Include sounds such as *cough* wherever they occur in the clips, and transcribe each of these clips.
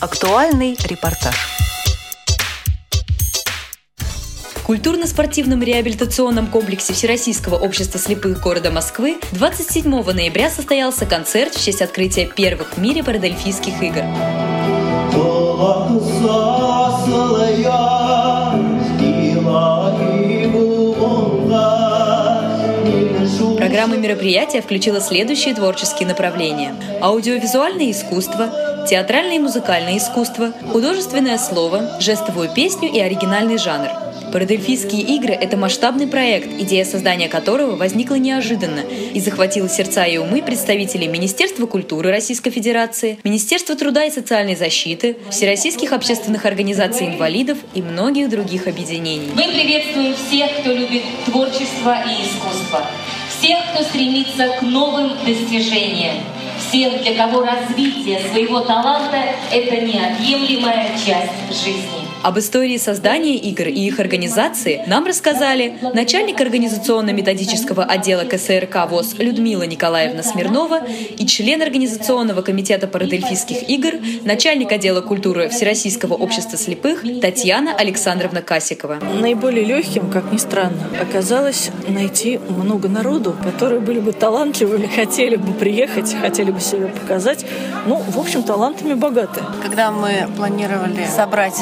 Актуальный репортаж. В культурно-спортивном реабилитационном комплексе Всероссийского общества слепых города Москвы 27 ноября состоялся концерт в честь открытия первых в мире парадельфийских игр. Программа мероприятия включила следующие творческие направления. Аудиовизуальное искусство, театральное и музыкальное искусство, художественное слово, жестовую песню и оригинальный жанр. Парадельфийские игры – это масштабный проект, идея создания которого возникла неожиданно и захватила сердца и умы представителей Министерства культуры Российской Федерации, Министерства труда и социальной защиты, Всероссийских общественных организаций инвалидов и многих других объединений. Мы приветствуем всех, кто любит творчество и искусство всех, кто стремится к новым достижениям, всех, для кого развитие своего таланта – это неотъемлемая часть жизни. Об истории создания игр и их организации нам рассказали начальник организационно-методического отдела КСРК ВОЗ Людмила Николаевна Смирнова и член Организационного комитета парадельфийских игр, начальник отдела культуры Всероссийского общества слепых Татьяна Александровна Касикова. Наиболее легким, как ни странно, оказалось найти много народу, которые были бы талантливыми, *laughs* хотели бы приехать, хотели бы себя показать. Ну, в общем, талантами богаты. Когда мы планировали собрать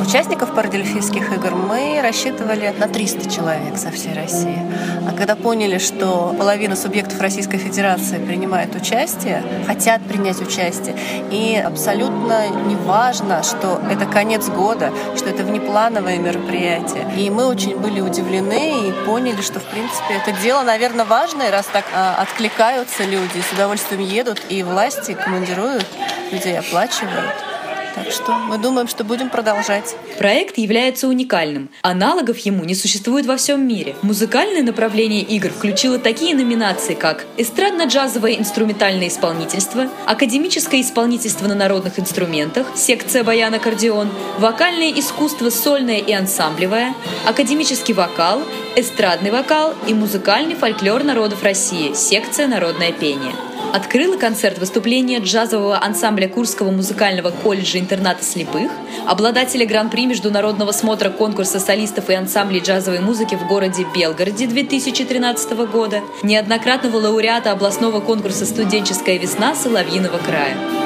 участников парадельфийских игр мы рассчитывали на 300 человек со всей России. А когда поняли, что половина субъектов Российской Федерации принимает участие, хотят принять участие, и абсолютно не важно, что это конец года, что это внеплановое мероприятие. И мы очень были удивлены и поняли, что, в принципе, это дело, наверное, важное, раз так а, откликаются люди, с удовольствием едут, и власти командируют людей, оплачивают. Так что мы думаем, что будем продолжать. Проект является уникальным. Аналогов ему не существует во всем мире. Музыкальное направление игр включило такие номинации, как эстрадно-джазовое инструментальное исполнительство, академическое исполнительство на народных инструментах, секция баян-аккордеон, вокальное искусство сольное и ансамблевое, академический вокал, эстрадный вокал и музыкальный фольклор народов России, секция народное пение. Открыла концерт выступление джазового ансамбля Курского музыкального колледжа интерната слепых, обладателя гран-при международного смотра конкурса солистов и ансамблей джазовой музыки в городе Белгороде 2013 года, неоднократного лауреата областного конкурса «Студенческая весна» Соловьиного края.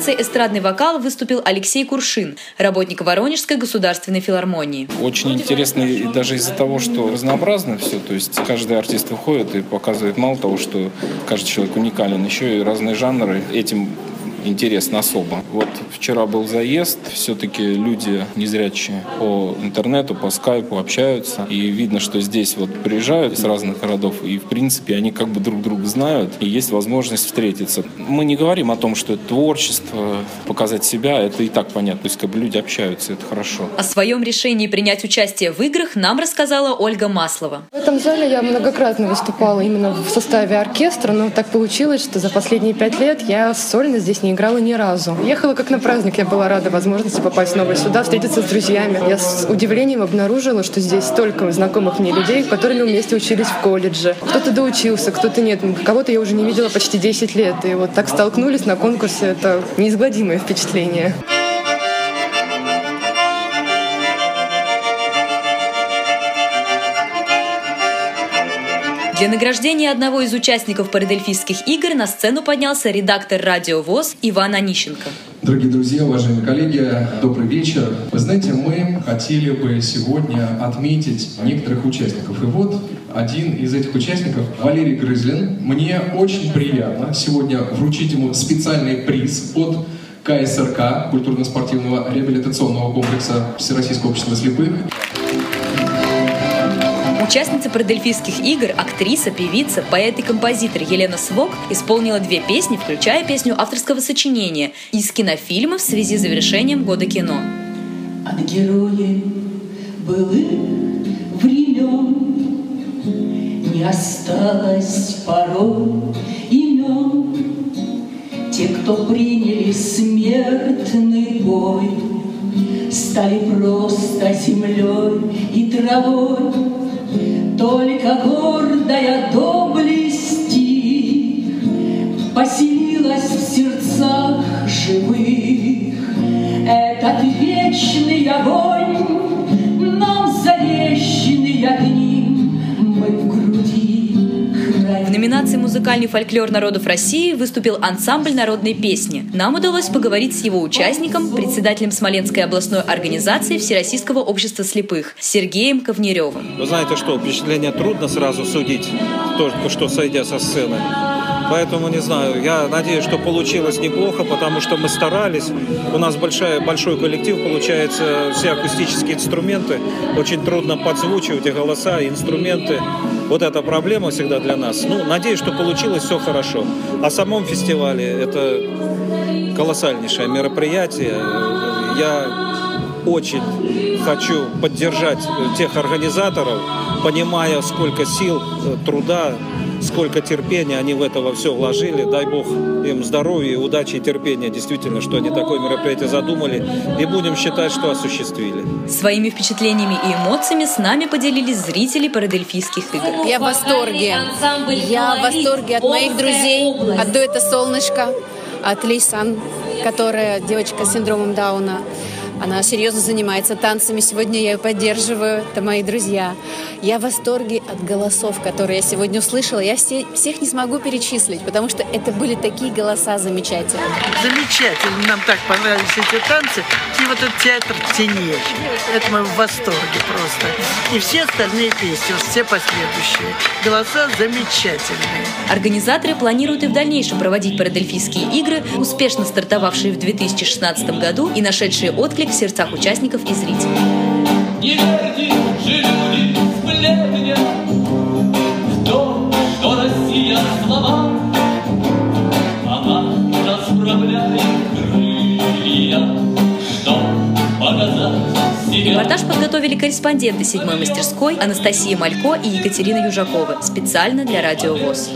Номинации «Эстрадный вокал» выступил Алексей Куршин, работник Воронежской государственной филармонии. Очень интересно и даже из-за того, что разнообразно все, то есть каждый артист выходит и показывает мало того, что каждый человек уникален, еще и разные жанры. Этим интересно особо. Вот вчера был заезд, все-таки люди незрячие по интернету, по скайпу общаются, и видно, что здесь вот приезжают из разных городов, и в принципе они как бы друг друга знают, и есть возможность встретиться. Мы не говорим о том, что это творчество, показать себя, это и так понятно, то есть как бы люди общаются, это хорошо. О своем решении принять участие в играх нам рассказала Ольга Маслова. В этом зале я многократно выступала именно в составе оркестра, но так получилось, что за последние пять лет я сольно здесь не играла ни разу. Ехала как на праздник, я была рада возможности попасть снова сюда, встретиться с друзьями. Я с удивлением обнаружила, что здесь столько знакомых мне людей, которыми вместе учились в колледже. Кто-то доучился, кто-то нет. Кого-то я уже не видела почти 10 лет. И вот так столкнулись на конкурсе. Это неизгладимое впечатление. Для награждения одного из участников парадельфийских игр на сцену поднялся редактор радио ВОЗ Иван Онищенко. Дорогие друзья, уважаемые коллеги, добрый вечер. Вы знаете, мы хотели бы сегодня отметить некоторых участников. И вот один из этих участников, Валерий Грызлин. Мне очень приятно сегодня вручить ему специальный приз от КСРК, культурно-спортивного реабилитационного комплекса Всероссийского общества слепых. Участница Парадельфийских игр, актриса, певица, поэт и композитор Елена Свок исполнила две песни, включая песню авторского сочинения из кинофильма в связи с завершением года кино. От героев былых времен. Не осталось порой имен. Те, кто приняли смертный бой Стали просто землей и травой только гордая доблести Поселилась в сердцах живых. Этот вечный огонь Нам номинации «Музыкальный фольклор народов России» выступил ансамбль народной песни. Нам удалось поговорить с его участником, председателем Смоленской областной организации Всероссийского общества слепых Сергеем Ковнеревым. Вы знаете что, впечатление трудно сразу судить, только что сойдя со сцены. Поэтому, не знаю, я надеюсь, что получилось неплохо, потому что мы старались. У нас большая, большой коллектив, получается, все акустические инструменты. Очень трудно подзвучивать и голоса, и инструменты. Вот эта проблема всегда для нас. Ну, надеюсь, что получилось все хорошо. О самом фестивале это колоссальнейшее мероприятие. Я очень хочу поддержать тех организаторов, понимая, сколько сил, э, труда, сколько терпения они в это во все вложили. Дай Бог им здоровья, удачи и терпения. Действительно, что они такое мероприятие задумали. И будем считать, что осуществили. Своими впечатлениями и эмоциями с нами поделились зрители парадельфийских игр. Я в восторге. Я в восторге от моих друзей, от дуэта «Солнышко», от Лейсан, которая девочка с синдромом Дауна. Она серьезно занимается танцами. Сегодня я ее поддерживаю. Это мои друзья. Я в восторге от голосов, которые я сегодня услышала. Я все, всех не смогу перечислить, потому что это были такие голоса замечательные. Замечательно. Нам так понравились эти танцы. И вот этот театр в тени. Это мы в восторге просто. И все остальные песни, все последующие. Голоса замечательные. Организаторы планируют и в дальнейшем проводить парадельфийские игры, успешно стартовавшие в 2016 году и нашедшие отклик в сердцах участников и зрителей. Не верьте же люди сплетня В том, что Россия слова? Она расправляет крылья. Чтоб показать Репортаж подготовили корреспонденты седьмой мастерской Анастасия Малько и Екатерина Южакова. Специально для Радио ВОЗ.